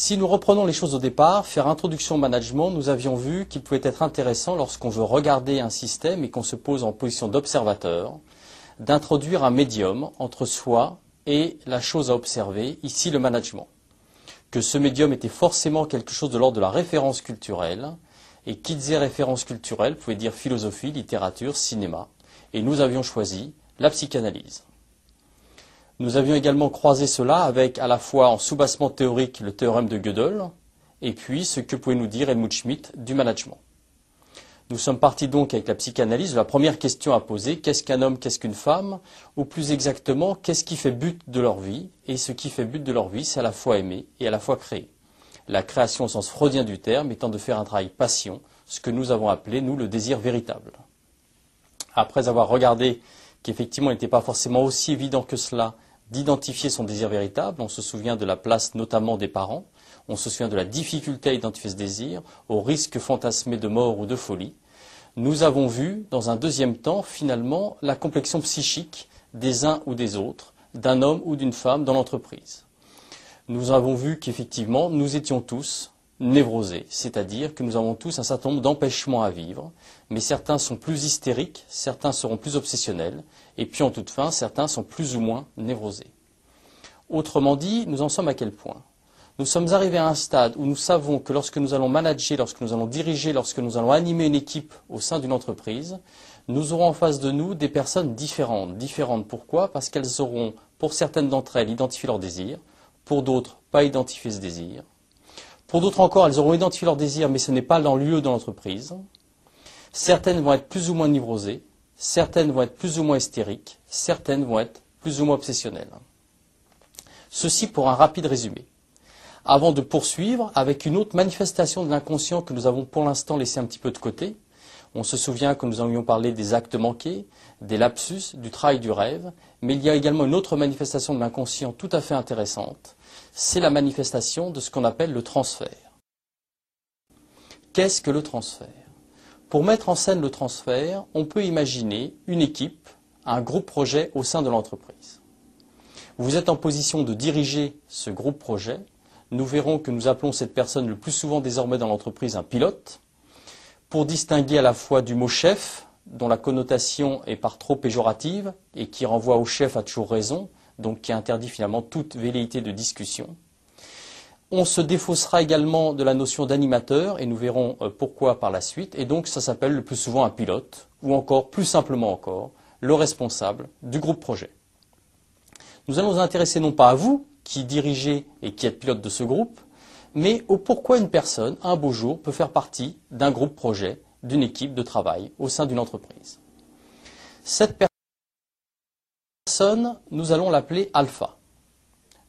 Si nous reprenons les choses au départ, faire introduction au management, nous avions vu qu'il pouvait être intéressant lorsqu'on veut regarder un système et qu'on se pose en position d'observateur, d'introduire un médium entre soi et la chose à observer, ici le management. Que ce médium était forcément quelque chose de l'ordre de la référence culturelle, et qui disait référence culturelle pouvait dire philosophie, littérature, cinéma, et nous avions choisi la psychanalyse. Nous avions également croisé cela avec à la fois en soubassement théorique le théorème de Gödel et puis ce que pouvait nous dire Helmut Schmidt du management. Nous sommes partis donc avec la psychanalyse de la première question à poser, qu'est-ce qu'un homme, qu'est-ce qu'une femme? Ou plus exactement, qu'est-ce qui fait but de leur vie? Et ce qui fait but de leur vie, c'est à la fois aimer et à la fois créer. La création au sens freudien du terme étant de faire un travail passion, ce que nous avons appelé, nous, le désir véritable. Après avoir regardé qu'effectivement il n'était pas forcément aussi évident que cela d'identifier son désir véritable. On se souvient de la place notamment des parents. On se souvient de la difficulté à identifier ce désir, au risque fantasmé de mort ou de folie. Nous avons vu, dans un deuxième temps, finalement, la complexion psychique des uns ou des autres, d'un homme ou d'une femme dans l'entreprise. Nous avons vu qu'effectivement, nous étions tous névrosés, c'est-à-dire que nous avons tous un certain nombre d'empêchements à vivre, mais certains sont plus hystériques, certains seront plus obsessionnels, et puis en toute fin, certains sont plus ou moins névrosés. Autrement dit, nous en sommes à quel point? Nous sommes arrivés à un stade où nous savons que lorsque nous allons manager, lorsque nous allons diriger, lorsque nous allons animer une équipe au sein d'une entreprise, nous aurons en face de nous des personnes différentes. Différentes pourquoi? Parce qu'elles auront, pour certaines d'entre elles, identifié leur désir, pour d'autres, pas identifié ce désir, pour d'autres encore, elles auront identifié leur désir, mais ce n'est pas leur lieu dans l'entreprise. Certaines vont être plus ou moins névrosées, certaines vont être plus ou moins hystériques, certaines vont être plus ou moins obsessionnelles. Ceci pour un rapide résumé. Avant de poursuivre avec une autre manifestation de l'inconscient que nous avons pour l'instant laissé un petit peu de côté, on se souvient que nous avions parlé des actes manqués, des lapsus, du travail du rêve, mais il y a également une autre manifestation de l'inconscient tout à fait intéressante, c'est la manifestation de ce qu'on appelle le transfert. Qu'est-ce que le transfert? Pour mettre en scène le transfert, on peut imaginer une équipe, un groupe projet au sein de l'entreprise. Vous êtes en position de diriger ce groupe projet. Nous verrons que nous appelons cette personne le plus souvent désormais dans l'entreprise un pilote, pour distinguer à la fois du mot chef, dont la connotation est par trop péjorative et qui renvoie au chef à toujours raison, donc qui interdit finalement toute velléité de discussion. On se défaussera également de la notion d'animateur, et nous verrons euh, pourquoi par la suite, et donc ça s'appelle le plus souvent un pilote, ou encore, plus simplement encore, le responsable du groupe projet. Nous allons nous intéresser non pas à vous, qui dirigez et qui êtes pilote de ce groupe, mais au pourquoi une personne, un beau jour, peut faire partie d'un groupe projet, d'une équipe de travail au sein d'une entreprise? Cette nous allons l'appeler alpha.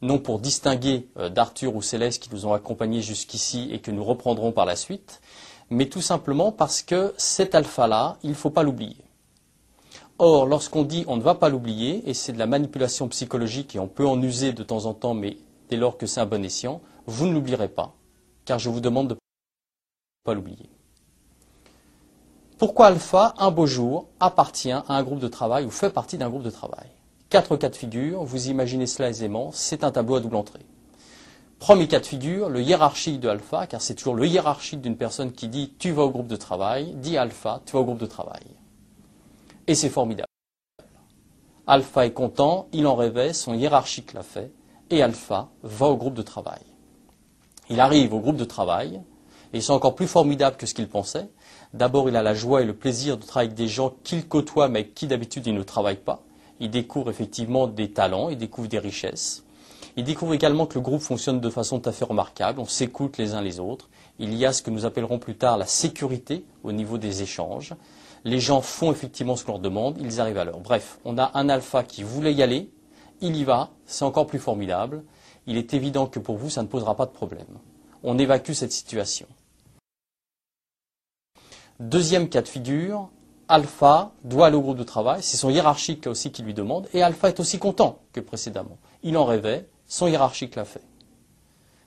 Non pour distinguer euh, d'Arthur ou Céleste qui nous ont accompagnés jusqu'ici et que nous reprendrons par la suite, mais tout simplement parce que cet alpha-là, il ne faut pas l'oublier. Or, lorsqu'on dit on ne va pas l'oublier, et c'est de la manipulation psychologique et on peut en user de temps en temps, mais dès lors que c'est un bon escient, vous ne l'oublierez pas, car je vous demande de ne pas l'oublier. Pourquoi Alpha, un beau jour, appartient à un groupe de travail ou fait partie d'un groupe de travail? Quatre cas de figure, vous imaginez cela aisément, c'est un tableau à double entrée. Premier cas de figure, le hiérarchique de alpha, car c'est toujours le hiérarchique d'une personne qui dit tu vas au groupe de travail, dit alpha, tu vas au groupe de travail. Et c'est formidable. Alpha est content, il en rêvait, son hiérarchique l'a fait, et alpha va au groupe de travail. Il arrive au groupe de travail, et c'est encore plus formidable que ce qu'il pensait. D'abord, il a la joie et le plaisir de travailler avec des gens qu'il côtoie, mais qui d'habitude il ne travaille pas il découvre effectivement des talents, il découvre des richesses. Il découvre également que le groupe fonctionne de façon tout à fait remarquable, on s'écoute les uns les autres. Il y a ce que nous appellerons plus tard la sécurité au niveau des échanges. Les gens font effectivement ce qu'on leur demande, ils arrivent à l'heure. Bref, on a un alpha qui voulait y aller, il y va, c'est encore plus formidable. Il est évident que pour vous, ça ne posera pas de problème. On évacue cette situation. Deuxième cas de figure, Alpha doit aller au groupe de travail, c'est son hiérarchique aussi qui lui demande, et Alpha est aussi content que précédemment. Il en rêvait, son hiérarchique l'a fait.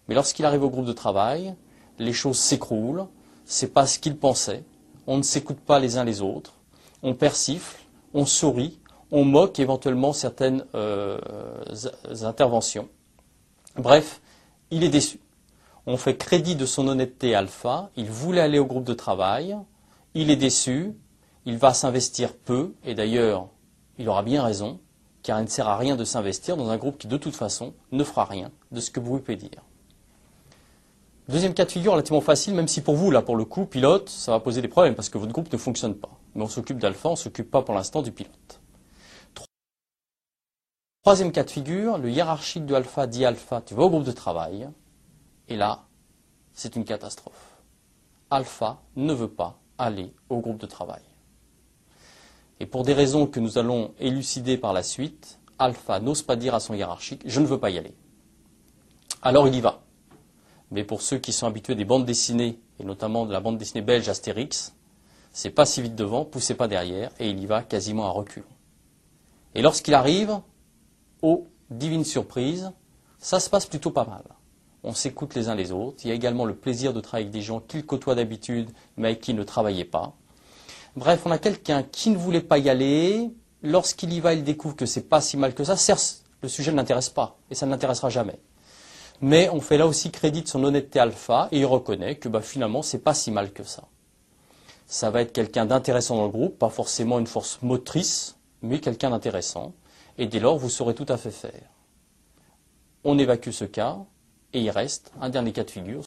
Mais lorsqu'il arrive au groupe de travail, les choses s'écroulent, c'est pas ce qu'il pensait, on ne s'écoute pas les uns les autres, on persifle, on sourit, on moque éventuellement certaines euh, interventions. Bref, il est déçu. On fait crédit de son honnêteté alpha, il voulait aller au groupe de travail, il est déçu, il va s'investir peu, et d'ailleurs, il aura bien raison, car il ne sert à rien de s'investir dans un groupe qui, de toute façon, ne fera rien de ce que vous pouvez dire. Deuxième cas de figure relativement facile, même si pour vous, là, pour le coup, pilote, ça va poser des problèmes parce que votre groupe ne fonctionne pas. Mais on s'occupe d'alpha, on ne s'occupe pas pour l'instant du pilote. Troisième cas de figure, le hiérarchique de alpha dit alpha, tu vas au groupe de travail, et là, c'est une catastrophe. Alpha ne veut pas aller au groupe de travail. Et pour des raisons que nous allons élucider par la suite, alpha n'ose pas dire à son hiérarchique, je ne veux pas y aller. Alors il y va mais pour ceux qui sont habitués des bandes dessinées, et notamment de la bande dessinée belge Astérix, c'est pas si vite devant, poussez pas derrière, et il y va quasiment à recul. Et lorsqu'il arrive, oh, divine surprise, ça se passe plutôt pas mal. On s'écoute les uns les autres. Il y a également le plaisir de travailler avec des gens qu'il côtoie d'habitude, mais avec qui ne travaillait pas. Bref, on a quelqu'un qui ne voulait pas y aller. Lorsqu'il y va, il découvre que c'est pas si mal que ça. Certes, le sujet ne l'intéresse pas, et ça ne l'intéressera jamais mais on fait là aussi crédit de son honnêteté alpha et il reconnaît que bah, finalement c'est pas si mal que ça. Ça va être quelqu'un d'intéressant dans le groupe, pas forcément une force motrice, mais quelqu'un d'intéressant, et dès lors vous saurez tout à fait faire. On évacue ce cas, et il reste un dernier cas de figure,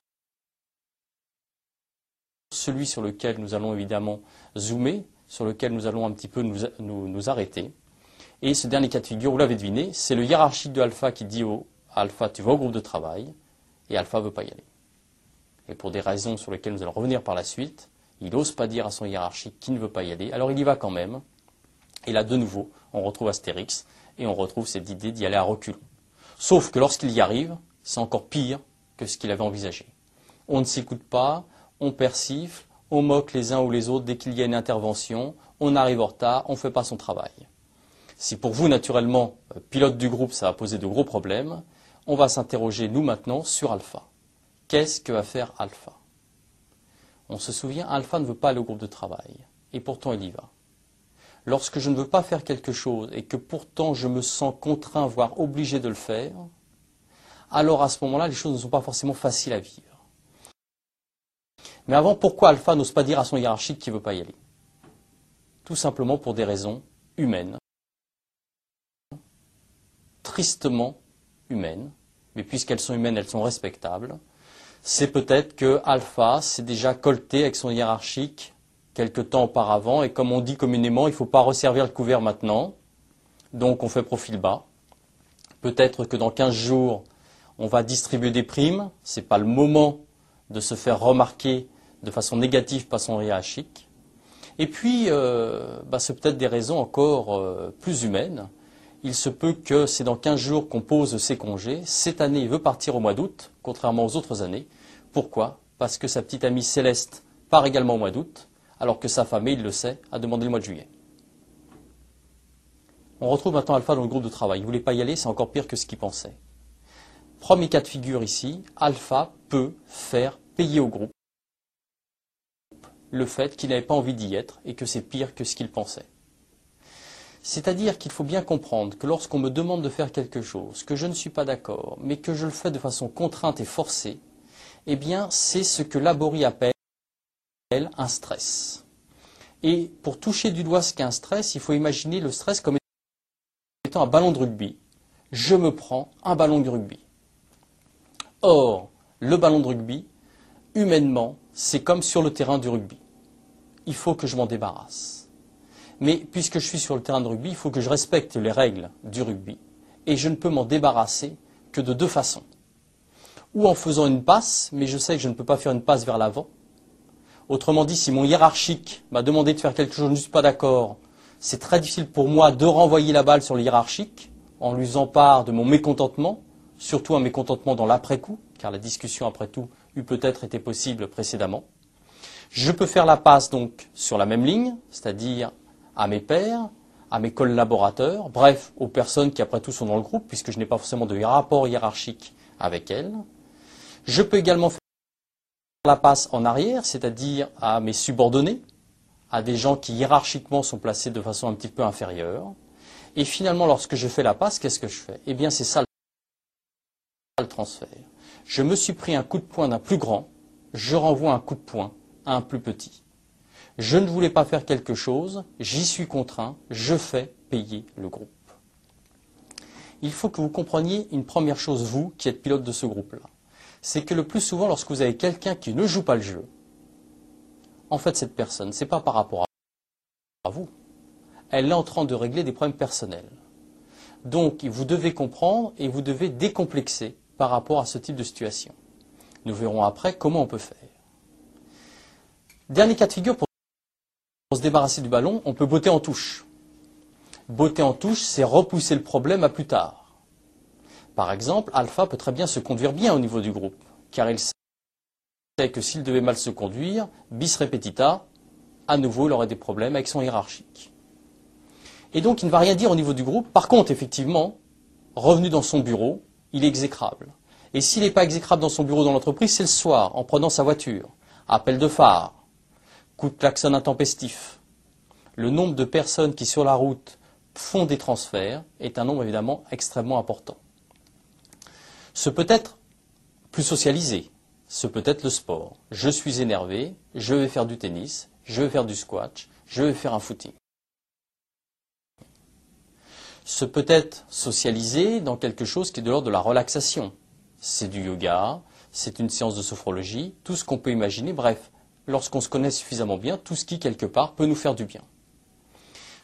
celui sur lequel nous allons évidemment zoomer, sur lequel nous allons un petit peu nous, nous arrêter. Et ce dernier cas de figure, vous l'avez deviné, c'est le hiérarchique de alpha qui dit au Alpha, tu vas au groupe de travail, et Alpha ne veut pas y aller. Et pour des raisons sur lesquelles nous allons revenir par la suite, il n'ose pas dire à son hiérarchique qu'il ne veut pas y aller, alors il y va quand même. Et là, de nouveau, on retrouve Astérix, et on retrouve cette idée d'y aller à recul. Sauf que lorsqu'il y arrive, c'est encore pire que ce qu'il avait envisagé. On ne s'écoute pas, on persifle, on moque les uns ou les autres dès qu'il y a une intervention, on arrive en retard, on ne fait pas son travail. Si pour vous, naturellement, euh, pilote du groupe, ça va poser de gros problèmes, on va s'interroger, nous maintenant, sur alpha. Qu'est-ce que va faire alpha? On se souvient, alpha ne veut pas aller au groupe de travail, et pourtant il y va. Lorsque je ne veux pas faire quelque chose et que pourtant je me sens contraint, voire obligé de le faire, alors à ce moment-là, les choses ne sont pas forcément faciles à vivre. Mais avant, pourquoi Alpha n'ose pas dire à son hiérarchique qu'il ne veut pas y aller? Tout simplement pour des raisons humaines, tristement humaines, mais puisqu'elles sont humaines, elles sont respectables. C'est peut-être que Alpha s'est déjà colté avec son hiérarchique quelque temps auparavant, et comme on dit communément, il ne faut pas resservir le couvert maintenant, donc on fait profil bas. Peut-être que dans 15 jours, on va distribuer des primes, ce n'est pas le moment de se faire remarquer de façon négative par son hiérarchique. Et puis, euh, bah, c'est peut-être des raisons encore euh, plus humaines il se peut que c'est dans 15 jours qu'on pose ses congés. Cette année, il veut partir au mois d'août, contrairement aux autres années. Pourquoi? Parce que sa petite amie Céleste part également au mois d'août, alors que sa femme, il le sait, a demandé le mois de juillet. On retrouve maintenant Alpha dans le groupe de travail. Il ne voulait pas y aller, c'est encore pire que ce qu'il pensait. Premier cas de figure ici, Alpha peut faire payer au groupe le fait qu'il n'avait pas envie d'y être et que c'est pire que ce qu'il pensait. C'est-à-dire qu'il faut bien comprendre que lorsqu'on me demande de faire quelque chose, que je ne suis pas d'accord, mais que je le fais de façon contrainte et forcée, eh bien, c'est ce que Laborie appelle un stress. Et pour toucher du doigt ce qu'est un stress, il faut imaginer le stress comme étant un ballon de rugby. Je me prends un ballon de rugby. Or, le ballon de rugby, humainement, c'est comme sur le terrain du rugby. Il faut que je m'en débarrasse. Mais puisque je suis sur le terrain de rugby, il faut que je respecte les règles du rugby. Et je ne peux m'en débarrasser que de deux façons. Ou en faisant une passe, mais je sais que je ne peux pas faire une passe vers l'avant. Autrement dit, si mon hiérarchique m'a demandé de faire quelque chose, je ne suis pas d'accord, c'est très difficile pour moi de renvoyer la balle sur le hiérarchique en lui faisant part de mon mécontentement, surtout un mécontentement dans l'après-coup, car la discussion après tout eût peut-être été possible précédemment. Je peux faire la passe donc sur la même ligne, c'est-à-dire à mes pairs, à mes collaborateurs, bref, aux personnes qui après tout sont dans le groupe, puisque je n'ai pas forcément de rapport hiérarchique avec elles. Je peux également faire la passe en arrière, c'est-à-dire à mes subordonnés, à des gens qui hiérarchiquement sont placés de façon un petit peu inférieure. Et finalement, lorsque je fais la passe, qu'est-ce que je fais? Eh bien, c'est ça le transfert. Je me suis pris un coup de poing d'un plus grand, je renvoie un coup de poing à un plus petit. Je ne voulais pas faire quelque chose, j'y suis contraint, je fais payer le groupe. Il faut que vous compreniez une première chose, vous, qui êtes pilote de ce groupe-là. C'est que le plus souvent, lorsque vous avez quelqu'un qui ne joue pas le jeu, en fait, cette personne, ce n'est pas par rapport à vous. Elle est en train de régler des problèmes personnels. Donc, vous devez comprendre et vous devez décomplexer par rapport à ce type de situation. Nous verrons après comment on peut faire. Dernier cas de figure pour se débarrasser du ballon, on peut botter en touche. Botter en touche, c'est repousser le problème à plus tard. Par exemple, Alpha peut très bien se conduire bien au niveau du groupe, car il sait que s'il devait mal se conduire, bis repetita, à nouveau il aurait des problèmes avec son hiérarchique. Et donc il ne va rien dire au niveau du groupe. Par contre, effectivement, revenu dans son bureau, il est exécrable. Et s'il n'est pas exécrable dans son bureau dans l'entreprise, c'est le soir, en prenant sa voiture. Appel de phare, coup de klaxon intempestif. Le nombre de personnes qui sur la route font des transferts est un nombre évidemment extrêmement important. Ce peut être plus socialisé, ce peut être le sport. Je suis énervé, je vais faire du tennis, je vais faire du squash, je vais faire un footing. Ce peut être socialisé dans quelque chose qui est de l'ordre de la relaxation. C'est du yoga, c'est une séance de sophrologie, tout ce qu'on peut imaginer, bref, lorsqu'on se connaît suffisamment bien, tout ce qui, quelque part, peut nous faire du bien.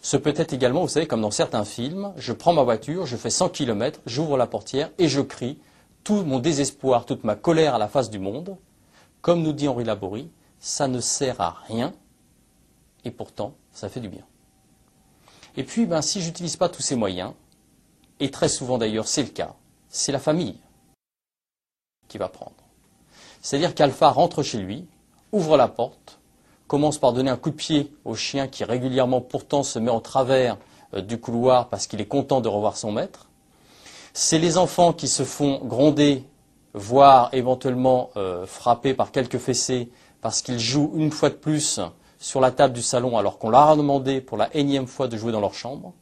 Ce peut être également, vous savez, comme dans certains films, je prends ma voiture, je fais 100 km, j'ouvre la portière et je crie tout mon désespoir, toute ma colère à la face du monde. Comme nous dit Henri Laborie, ça ne sert à rien et pourtant, ça fait du bien. Et puis, ben, si je n'utilise pas tous ces moyens, et très souvent d'ailleurs c'est le cas, c'est la famille qui va prendre. C'est-à-dire qu'Alpha rentre chez lui, ouvre la porte, commence par donner un coup de pied au chien qui régulièrement pourtant se met en travers euh, du couloir parce qu'il est content de revoir son maître. C'est les enfants qui se font gronder, voire éventuellement euh, frapper par quelques fessées parce qu'ils jouent une fois de plus sur la table du salon alors qu'on leur a demandé pour la énième fois de jouer dans leur chambre.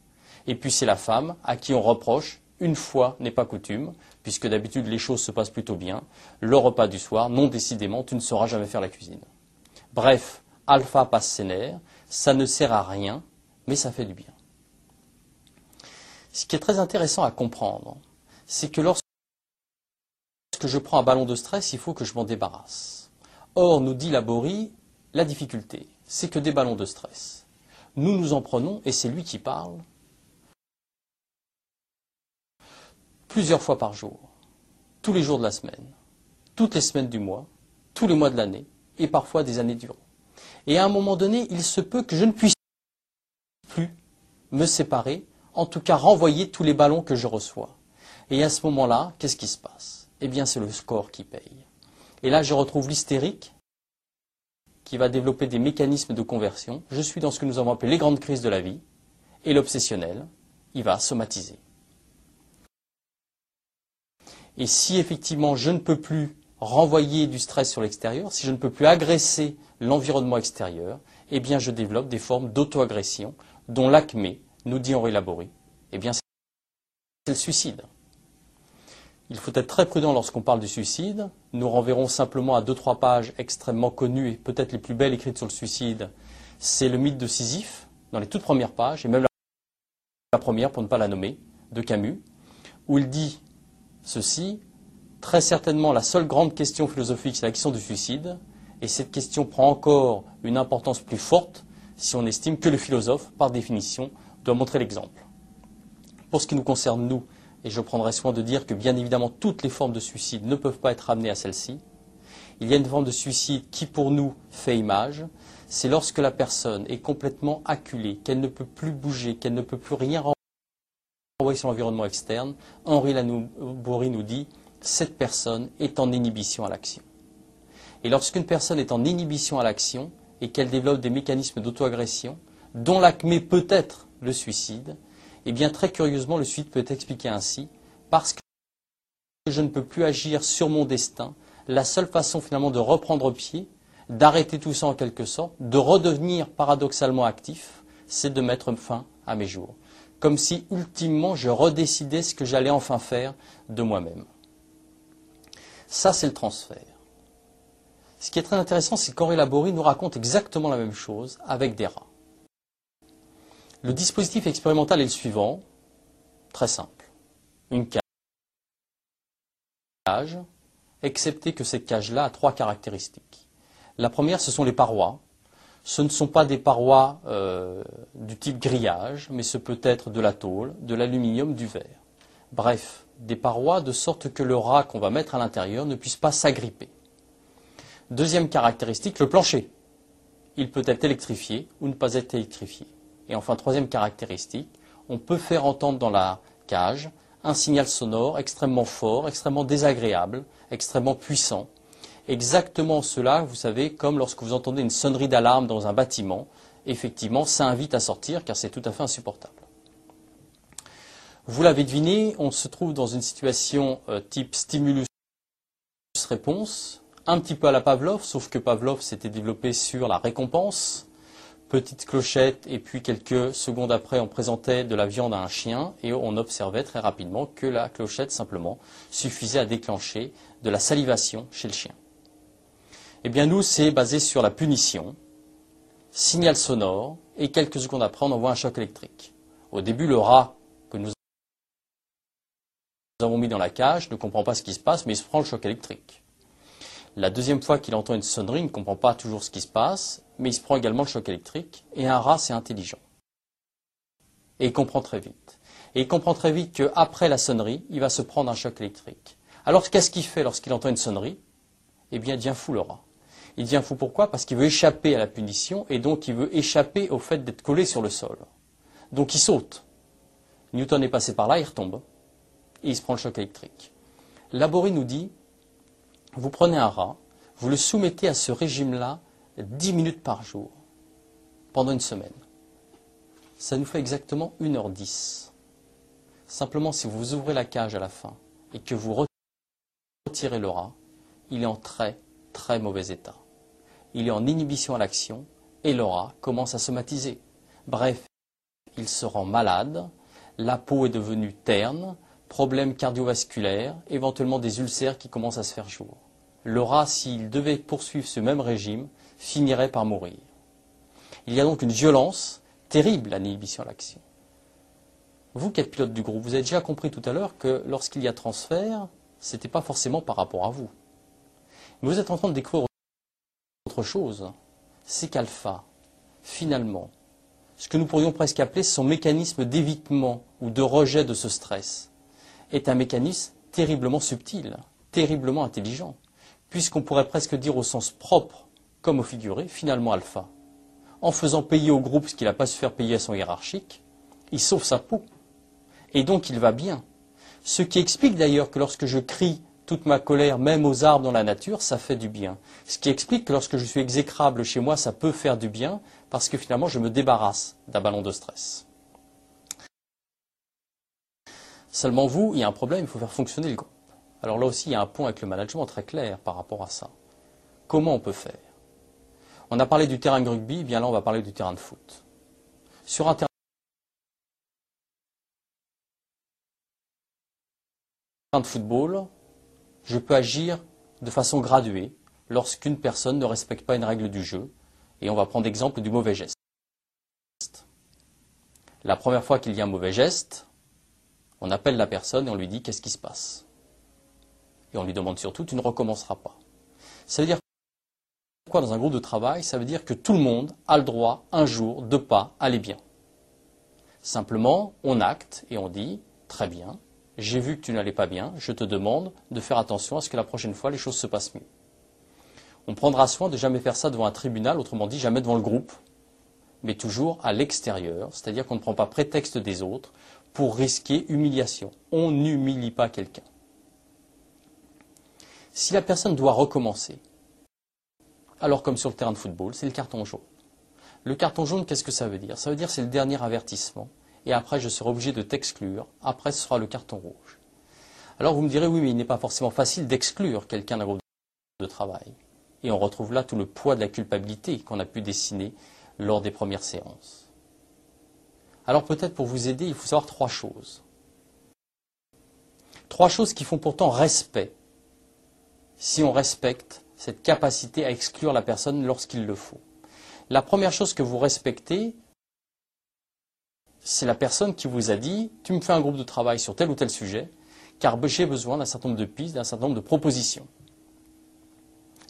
Et puis c'est la femme à qui on reproche, une fois n'est pas coutume, puisque d'habitude les choses se passent plutôt bien, le repas du soir, non décidément, tu ne sauras jamais faire la cuisine. Bref, alpha passe ses ça ne sert à rien, mais ça fait du bien. Ce qui est très intéressant à comprendre, c'est que lorsque je prends un ballon de stress, il faut que je m'en débarrasse. Or, nous dit Laborie, la difficulté, c'est que des ballons de stress, nous nous en prenons, et c'est lui qui parle, plusieurs fois par jour, tous les jours de la semaine, toutes les semaines du mois, tous les mois de l'année, et parfois des années durant. Et à un moment donné, il se peut que je ne puisse plus me séparer, en tout cas renvoyer tous les ballons que je reçois. Et à ce moment-là, qu'est-ce qui se passe? Eh bien, c'est le score qui paye. Et là, je retrouve l'hystérique qui va développer des mécanismes de conversion. Je suis dans ce que nous avons appelé les grandes crises de la vie. Et l'obsessionnel, il va somatiser. Et si effectivement je ne peux plus renvoyer du stress sur l'extérieur, si je ne peux plus agresser l'environnement extérieur, eh bien je développe des formes d'auto-agression dont l'acmé, nous dit Henri Laborie, eh bien c'est le suicide. Il faut être très prudent lorsqu'on parle du suicide. Nous renverrons simplement à deux, trois pages extrêmement connues et peut-être les plus belles écrites sur le suicide. C'est le mythe de Sisyphe, dans les toutes premières pages, et même la première, pour ne pas la nommer, de Camus, où il dit ceci, très certainement la seule grande question philosophique, c'est la question du suicide, et cette question prend encore une importance plus forte si on estime que le philosophe, par définition, doit montrer l'exemple. Pour ce qui nous concerne, nous, et je prendrai soin de dire que bien évidemment toutes les formes de suicide ne peuvent pas être ramenées à celle-ci, il y a une forme de suicide qui pour nous fait image, c'est lorsque la personne est complètement acculée, qu'elle ne peut plus bouger, qu'elle ne peut plus rien renvoyer sur l'environnement externe. Henri Lanoubouri nous dit cette personne est en inhibition à l'action. Et lorsqu'une personne est en inhibition à l'action et qu'elle développe des mécanismes d'auto-agression, dont l'acmé peut être le suicide, eh bien très curieusement le suicide peut être expliqué ainsi, parce que je ne peux plus agir sur mon destin, la seule façon finalement de reprendre pied, d'arrêter tout ça en quelque sorte, de redevenir paradoxalement actif, c'est de mettre fin à mes jours. Comme si ultimement je redécidais ce que j'allais enfin faire de moi-même. Ça, c'est le transfert. Ce qui est très intéressant, c'est qu'Henri Laborie nous raconte exactement la même chose avec des rats. Le dispositif expérimental est le suivant, très simple. Une cage, excepté que cette cage-là a trois caractéristiques. La première, ce sont les parois. Ce ne sont pas des parois euh, du type grillage, mais ce peut être de la tôle, de l'aluminium, du verre. Bref, des parois de sorte que le rat qu'on va mettre à l'intérieur ne puisse pas s'agripper. Deuxième caractéristique, le plancher. Il peut être électrifié ou ne pas être électrifié. Et enfin, troisième caractéristique, on peut faire entendre dans la cage un signal sonore extrêmement fort, extrêmement désagréable, extrêmement puissant. Exactement cela, vous savez, comme lorsque vous entendez une sonnerie d'alarme dans un bâtiment, effectivement, ça invite à sortir car c'est tout à fait insupportable. Vous l'avez deviné, on se trouve dans une situation euh, type stimulus-réponse, un petit peu à la Pavlov, sauf que Pavlov s'était développé sur la récompense. Petite clochette, et puis quelques secondes après, on présentait de la viande à un chien, et on observait très rapidement que la clochette, simplement, suffisait à déclencher de la salivation chez le chien. Eh bien, nous, c'est basé sur la punition, signal sonore, et quelques secondes après, on envoie un choc électrique. Au début, le rat que nous avons mis dans la cage ne comprend pas ce qui se passe, mais il se prend le choc électrique. La deuxième fois qu'il entend une sonnerie, il ne comprend pas toujours ce qui se passe, mais il se prend également le choc électrique. Et un rat, c'est intelligent. Et il comprend très vite. Et il comprend très vite qu'après la sonnerie, il va se prendre un choc électrique. Alors qu'est-ce qu'il fait lorsqu'il entend une sonnerie? Eh bien, il devient fou le rat. Il devient fou pourquoi? Parce qu'il veut échapper à la punition et donc il veut échapper au fait d'être collé sur le sol. Donc il saute. Newton est passé par là, il retombe et il se prend le choc électrique. Laborie nous dit, vous prenez un rat, vous le soumettez à ce régime-là 10 minutes par jour, pendant une semaine. Ça nous fait exactement 1h10. Simplement, si vous ouvrez la cage à la fin et que vous retirez le rat, il est en très, très mauvais état. Il est en inhibition à l'action et le rat commence à somatiser. Bref, il se rend malade, la peau est devenue terne, problèmes cardiovasculaires, éventuellement des ulcères qui commencent à se faire jour. Le rat, s'il devait poursuivre ce même régime, finirait par mourir. Il y a donc une violence terrible à l'inhibition à l'action. Vous qui êtes pilote du groupe, vous avez déjà compris tout à l'heure que lorsqu'il y a transfert, ce n'était pas forcément par rapport à vous. Mais vous êtes en train de découvrir autre chose. C'est qu'alpha, finalement, ce que nous pourrions presque appeler son mécanisme d'évitement ou de rejet de ce stress, est un mécanisme terriblement subtil, terriblement intelligent, puisqu'on pourrait presque dire au sens propre comme au figuré, finalement alpha. En faisant payer au groupe ce qu'il n'a pas su faire payer à son hiérarchique, il sauve sa peau. Et donc il va bien. Ce qui explique d'ailleurs que lorsque je crie toute ma colère, même aux arbres dans la nature, ça fait du bien. Ce qui explique que lorsque je suis exécrable chez moi, ça peut faire du bien, parce que finalement je me débarrasse d'un ballon de stress. Seulement vous, il y a un problème, il faut faire fonctionner le groupe. Alors là aussi, il y a un point avec le management très clair par rapport à ça. Comment on peut faire? On a parlé du terrain de rugby, bien là on va parler du terrain de foot. Sur un terrain de football, je peux agir de façon graduée lorsqu'une personne ne respecte pas une règle du jeu. Et on va prendre l'exemple du mauvais geste. La première fois qu'il y a un mauvais geste, on appelle la personne et on lui dit qu'est-ce qui se passe? Et on lui demande surtout, tu ne recommenceras pas. Dans un groupe de travail Ça veut dire que tout le monde a le droit un jour de pas aller bien. Simplement, on acte et on dit, très bien, j'ai vu que tu n'allais pas bien, je te demande de faire attention à ce que la prochaine fois les choses se passent mieux. On prendra soin de jamais faire ça devant un tribunal, autrement dit jamais devant le groupe, mais toujours à l'extérieur, c'est-à-dire qu'on ne prend pas prétexte des autres pour risquer humiliation. On n'humilie pas quelqu'un. Si la personne doit recommencer, alors comme sur le terrain de football, c'est le carton jaune. Le carton jaune, qu'est-ce que ça veut dire? Ça veut dire c'est le dernier avertissement. Et après, je serai obligé de t'exclure. Après, ce sera le carton rouge. Alors vous me direz, oui, mais il n'est pas forcément facile d'exclure quelqu'un d'un groupe de travail. Et on retrouve là tout le poids de la culpabilité qu'on a pu dessiner lors des premières séances. Alors peut-être pour vous aider, il faut savoir trois choses. Trois choses qui font pourtant respect si on respecte cette capacité à exclure la personne lorsqu'il le faut. La première chose que vous respectez, c'est la personne qui vous a dit Tu me fais un groupe de travail sur tel ou tel sujet, car j'ai besoin d'un certain nombre de pistes, d'un certain nombre de propositions.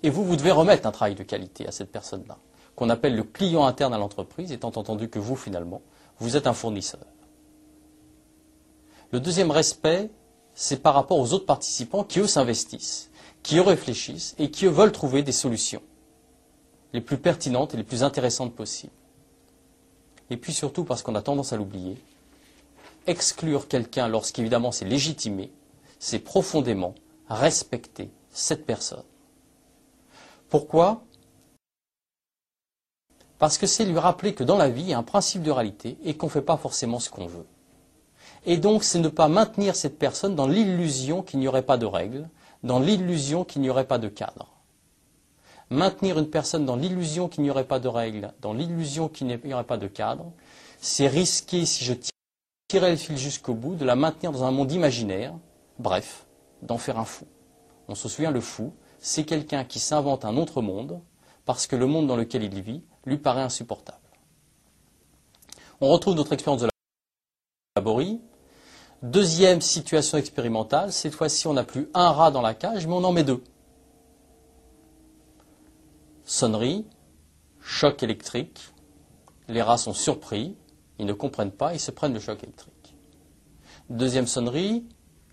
Et vous, vous devez remettre un travail de qualité à cette personne-là, qu'on appelle le client interne à l'entreprise, étant entendu que vous, finalement, vous êtes un fournisseur. Le deuxième respect, c'est par rapport aux autres participants qui, eux, s'investissent, qui, réfléchissent et qui, veulent trouver des solutions les plus pertinentes et les plus intéressantes possibles. Et puis surtout, parce qu'on a tendance à l'oublier, exclure quelqu'un lorsqu'évidemment c'est légitimé, c'est profondément respecter cette personne. Pourquoi? Parce que c'est lui rappeler que dans la vie, il y a un principe de réalité et qu'on ne fait pas forcément ce qu'on veut. Et donc, c'est ne pas maintenir cette personne dans l'illusion qu'il n'y aurait pas de règles, dans l'illusion qu'il n'y aurait pas de cadre. Maintenir une personne dans l'illusion qu'il n'y aurait pas de règles, dans l'illusion qu'il n'y aurait pas de cadre, c'est risquer, si je tirais le fil jusqu'au bout, de la maintenir dans un monde imaginaire, bref, d'en faire un fou. On se souvient, le fou, c'est quelqu'un qui s'invente un autre monde parce que le monde dans lequel il vit lui paraît insupportable. On retrouve notre expérience de la. Deuxième situation expérimentale, cette fois-ci on n'a plus un rat dans la cage, mais on en met deux. Sonnerie, choc électrique, les rats sont surpris, ils ne comprennent pas, ils se prennent le choc électrique. Deuxième sonnerie,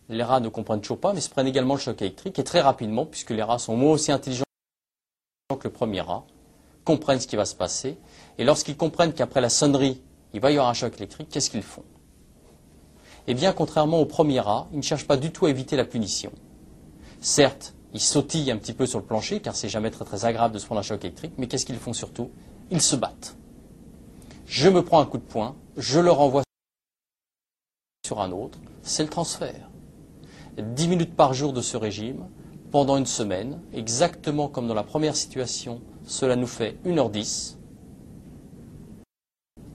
les rats ne comprennent toujours pas, mais se prennent également le choc électrique, et très rapidement, puisque les rats sont moins aussi intelligents que le premier rat, comprennent ce qui va se passer, et lorsqu'ils comprennent qu'après la sonnerie, il va y avoir un choc électrique, qu'est-ce qu'ils font? Eh bien, contrairement au premier rat, ils ne cherchent pas du tout à éviter la punition. Certes, ils sautillent un petit peu sur le plancher, car c'est jamais très très agréable de se prendre un choc électrique, mais qu'est-ce qu'ils font surtout? Ils se battent. Je me prends un coup de poing, je le renvoie sur un autre, c'est le transfert. 10 minutes par jour de ce régime, pendant une semaine, exactement comme dans la première situation, cela nous fait 1h10.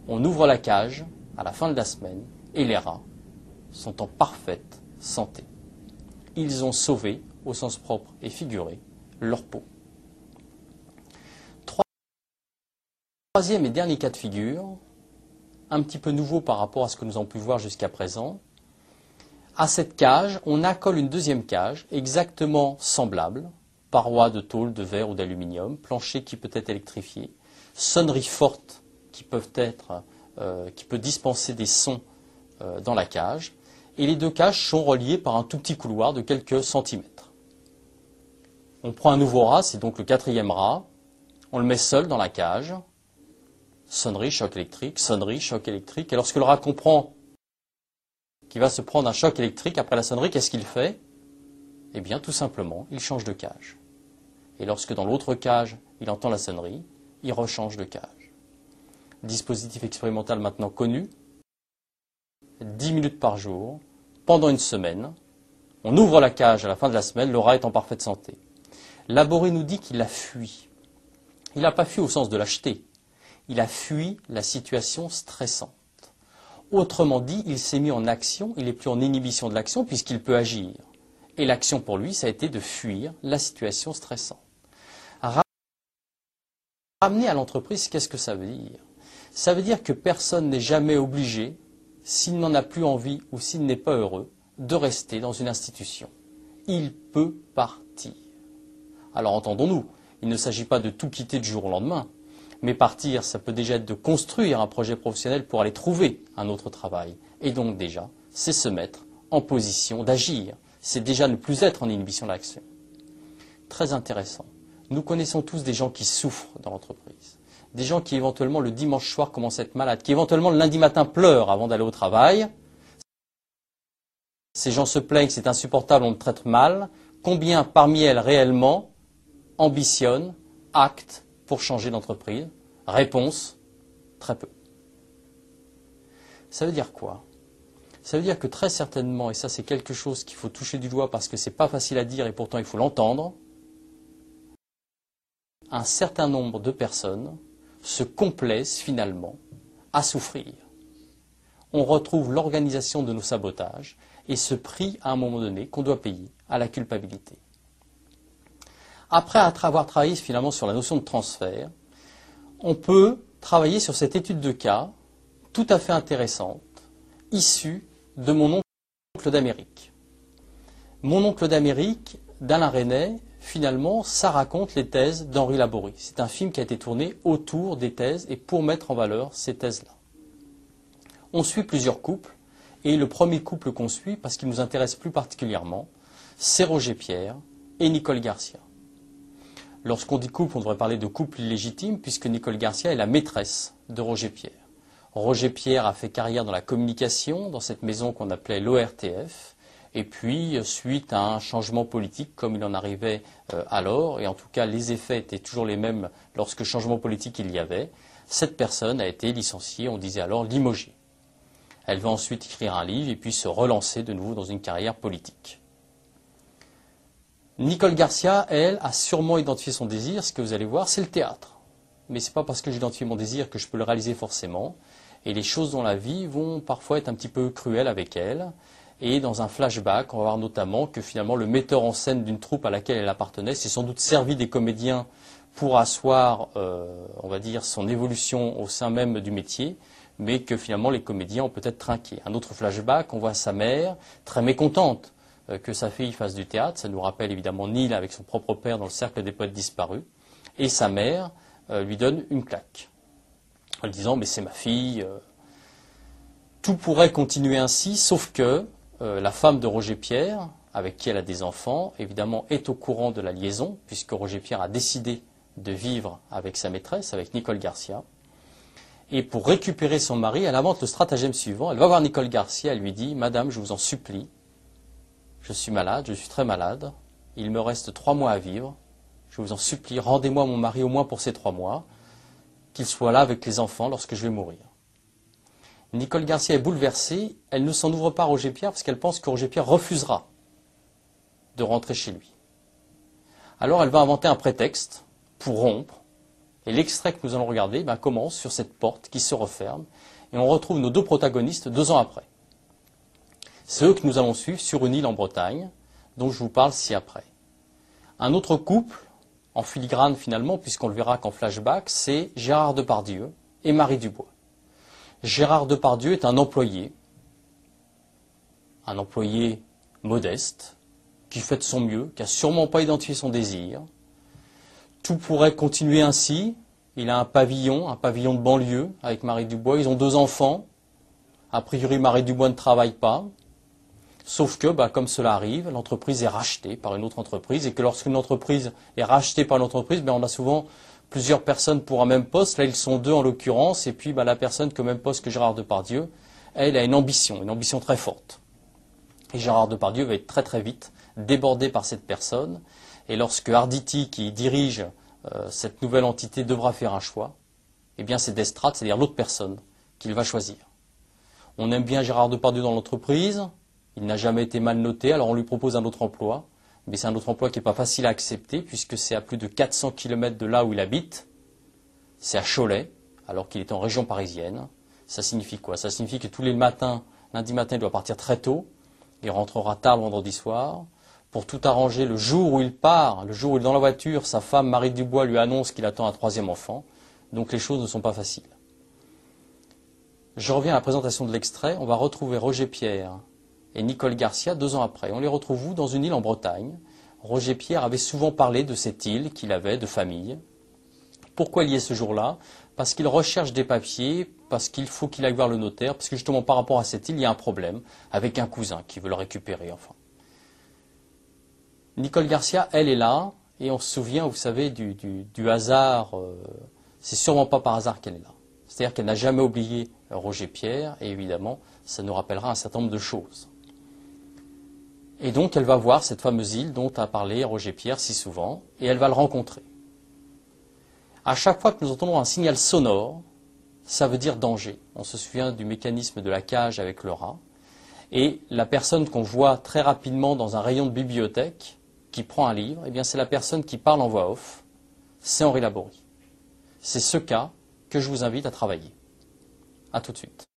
On ouvre la cage à la fin de la semaine et les rats sont en parfaite santé. Ils ont sauvé, au sens propre et figuré, leur peau. Troisième et dernier cas de figure, un petit peu nouveau par rapport à ce que nous avons pu voir jusqu'à présent. À cette cage, on accole une deuxième cage exactement semblable, parois de tôle, de verre ou d'aluminium, plancher qui peut être électrifié, sonneries fortes qui euh, peut dispenser des sons euh, dans la cage, et les deux cages sont reliées par un tout petit couloir de quelques centimètres. On prend un nouveau rat, c'est donc le quatrième rat, on le met seul dans la cage, sonnerie, choc électrique, sonnerie, choc électrique, et lorsque le rat comprend qu'il va se prendre un choc électrique après la sonnerie, qu'est-ce qu'il fait? Eh bien, tout simplement, il change de cage. Et lorsque dans l'autre cage, il entend la sonnerie, il rechange de cage. Dispositif expérimental maintenant connu, 10 minutes par jour, pendant une semaine. On ouvre la cage à la fin de la semaine, le est en parfaite santé. Laboré nous dit qu'il a fui. Il n'a pas fui au sens de l'acheter. Il a fui la situation stressante. Autrement dit, il s'est mis en action, il n'est plus en inhibition de l'action puisqu'il peut agir. Et l'action pour lui, ça a été de fuir la situation stressante. Ramener à l'entreprise, qu'est-ce que ça veut dire? Ça veut dire que personne n'est jamais obligé s'il n'en a plus envie ou s'il n'est pas heureux, de rester dans une institution. Il peut partir. Alors entendons-nous, il ne s'agit pas de tout quitter du jour au lendemain, mais partir, ça peut déjà être de construire un projet professionnel pour aller trouver un autre travail. Et donc déjà, c'est se mettre en position d'agir. C'est déjà ne plus être en inhibition d'action. Très intéressant. Nous connaissons tous des gens qui souffrent dans l'entreprise des gens qui éventuellement le dimanche soir commencent à être malades, qui éventuellement le lundi matin pleurent avant d'aller au travail. Ces gens se plaignent c'est insupportable, on me traite mal. Combien parmi elles réellement ambitionnent, actent pour changer d'entreprise? Réponse, très peu. Ça veut dire quoi? Ça veut dire que très certainement, et ça c'est quelque chose qu'il faut toucher du doigt parce que c'est pas facile à dire et pourtant il faut l'entendre, un certain nombre de personnes se complaisent finalement à souffrir. On retrouve l'organisation de nos sabotages et ce prix à un moment donné qu'on doit payer à la culpabilité. après avoir travaillé finalement sur la notion de transfert, on peut travailler sur cette étude de cas tout à fait intéressante, issue de mon oncle d'Amérique. Mon oncle d'Amérique, d'Alain Resnais, finalement, ça raconte les thèses d'Henri Laborie. C'est un film qui a été tourné autour des thèses et pour mettre en valeur ces thèses-là. On suit plusieurs couples, et le premier couple qu'on suit, parce qu'il nous intéresse plus particulièrement, c'est Roger Pierre et Nicole Garcia. Lorsqu'on dit couple, on devrait parler de couple illégitime, puisque Nicole Garcia est la maîtresse de Roger Pierre. Roger Pierre a fait carrière dans la communication, dans cette maison qu'on appelait l'ORTF, et puis, suite à un changement politique, comme il en arrivait euh, alors, et en tout cas les effets étaient toujours les mêmes lorsque changement politique il y avait, cette personne a été licenciée, on disait alors limogée. Elle va ensuite écrire un livre et puis se relancer de nouveau dans une carrière politique. Nicole Garcia, elle, a sûrement identifié son désir. Ce que vous allez voir, c'est le théâtre. Mais ce n'est pas parce que j'ai identifié mon désir que je peux le réaliser forcément. Et les choses dans la vie vont parfois être un petit peu cruelles avec elle. Et dans un flashback, on va voir notamment que finalement le metteur en scène d'une troupe à laquelle elle appartenait s'est sans doute servi des comédiens pour asseoir, euh, on va dire, son évolution au sein même du métier, mais que finalement les comédiens ont peut-être trinqué. Un autre flashback, on voit sa mère très mécontente euh, que sa fille fasse du théâtre. Ça nous rappelle évidemment Neil avec son propre père dans le cercle des poètes disparus. Et sa mère euh, lui donne une claque en lui disant mais c'est ma fille. Tout pourrait continuer ainsi, sauf que la femme de Roger Pierre, avec qui elle a des enfants, évidemment est au courant de la liaison, puisque Roger Pierre a décidé de vivre avec sa maîtresse, avec Nicole Garcia. Et pour récupérer son mari, elle invente le stratagème suivant. Elle va voir Nicole Garcia, elle lui dit Madame, je vous en supplie, je suis malade, je suis très malade, il me reste trois mois à vivre, je vous en supplie, rendez-moi mon mari au moins pour ces trois mois, qu'il soit là avec les enfants lorsque je vais mourir. Nicole Garcia est bouleversée, elle ne s'en ouvre pas à Roger Pierre parce qu'elle pense que Roger Pierre refusera de rentrer chez lui. Alors elle va inventer un prétexte pour rompre, et l'extrait que nous allons regarder ben, commence sur cette porte qui se referme, et on retrouve nos deux protagonistes deux ans après. C'est eux que nous allons suivre sur une île en Bretagne, dont je vous parle ci-après. Un autre couple, en filigrane finalement, puisqu'on le verra qu'en flashback, c'est Gérard Depardieu et Marie Dubois. Gérard Depardieu est un employé, un employé modeste, qui fait de son mieux, qui n'a sûrement pas identifié son désir. Tout pourrait continuer ainsi. Il a un pavillon, un pavillon de banlieue avec Marie Dubois. Ils ont deux enfants. A priori, Marie Dubois ne travaille pas. Sauf que, bah, comme cela arrive, l'entreprise est rachetée par une autre entreprise et que lorsqu'une entreprise est rachetée par une entreprise, ben, on a souvent plusieurs personnes pour un même poste. Là, ils sont deux en l'occurrence. Et puis, bah, la personne qui a même poste que Gérard Depardieu, elle a une ambition, une ambition très forte. Et Gérard Depardieu va être très très vite débordé par cette personne. Et lorsque Arditi, qui dirige euh, cette nouvelle entité, devra faire un choix, eh bien, c'est Destrade, c'est-à-dire l'autre personne, qu'il va choisir. On aime bien Gérard Depardieu dans l'entreprise, il n'a jamais été mal noté, alors on lui propose un autre emploi. Mais c'est un autre emploi qui n'est pas facile à accepter puisque c'est à plus de 400 km de là où il habite. C'est à Cholet, alors qu'il est en région parisienne. Ça signifie quoi? Ça signifie que tous les matins, lundi matin, il doit partir très tôt. Il rentrera tard le vendredi soir. Pour tout arranger, le jour où il part, le jour où il est dans la voiture, sa femme Marie Dubois lui annonce qu'il attend un troisième enfant. Donc les choses ne sont pas faciles. Je reviens à la présentation de l'extrait. On va retrouver Roger Pierre, et Nicole Garcia deux ans après. On les retrouve où Dans une île en Bretagne. Roger Pierre avait souvent parlé de cette île qu'il avait de famille. Pourquoi il y est ce jour-là? Parce qu'il recherche des papiers, parce qu'il faut qu'il aille voir le notaire, parce que justement par rapport à cette île, il y a un problème avec un cousin qui veut le récupérer enfin. Nicole Garcia, elle est là, et on se souvient, vous savez, du, hasard. Euh, c'est sûrement pas par hasard qu'elle est là. C'est-à-dire qu'elle n'a jamais oublié Roger Pierre, et évidemment, ça nous rappellera un certain nombre de choses. Et donc elle va voir cette fameuse île dont a parlé Roger Pierre si souvent, et elle va le rencontrer. À chaque fois que nous entendons un signal sonore, ça veut dire danger. On se souvient du mécanisme de la cage avec le rat. Et la personne qu'on voit très rapidement dans un rayon de bibliothèque, qui prend un livre, eh bien c'est la personne qui parle en voix off. C'est Henri Laborie. C'est ce cas que je vous invite à travailler. A tout de suite.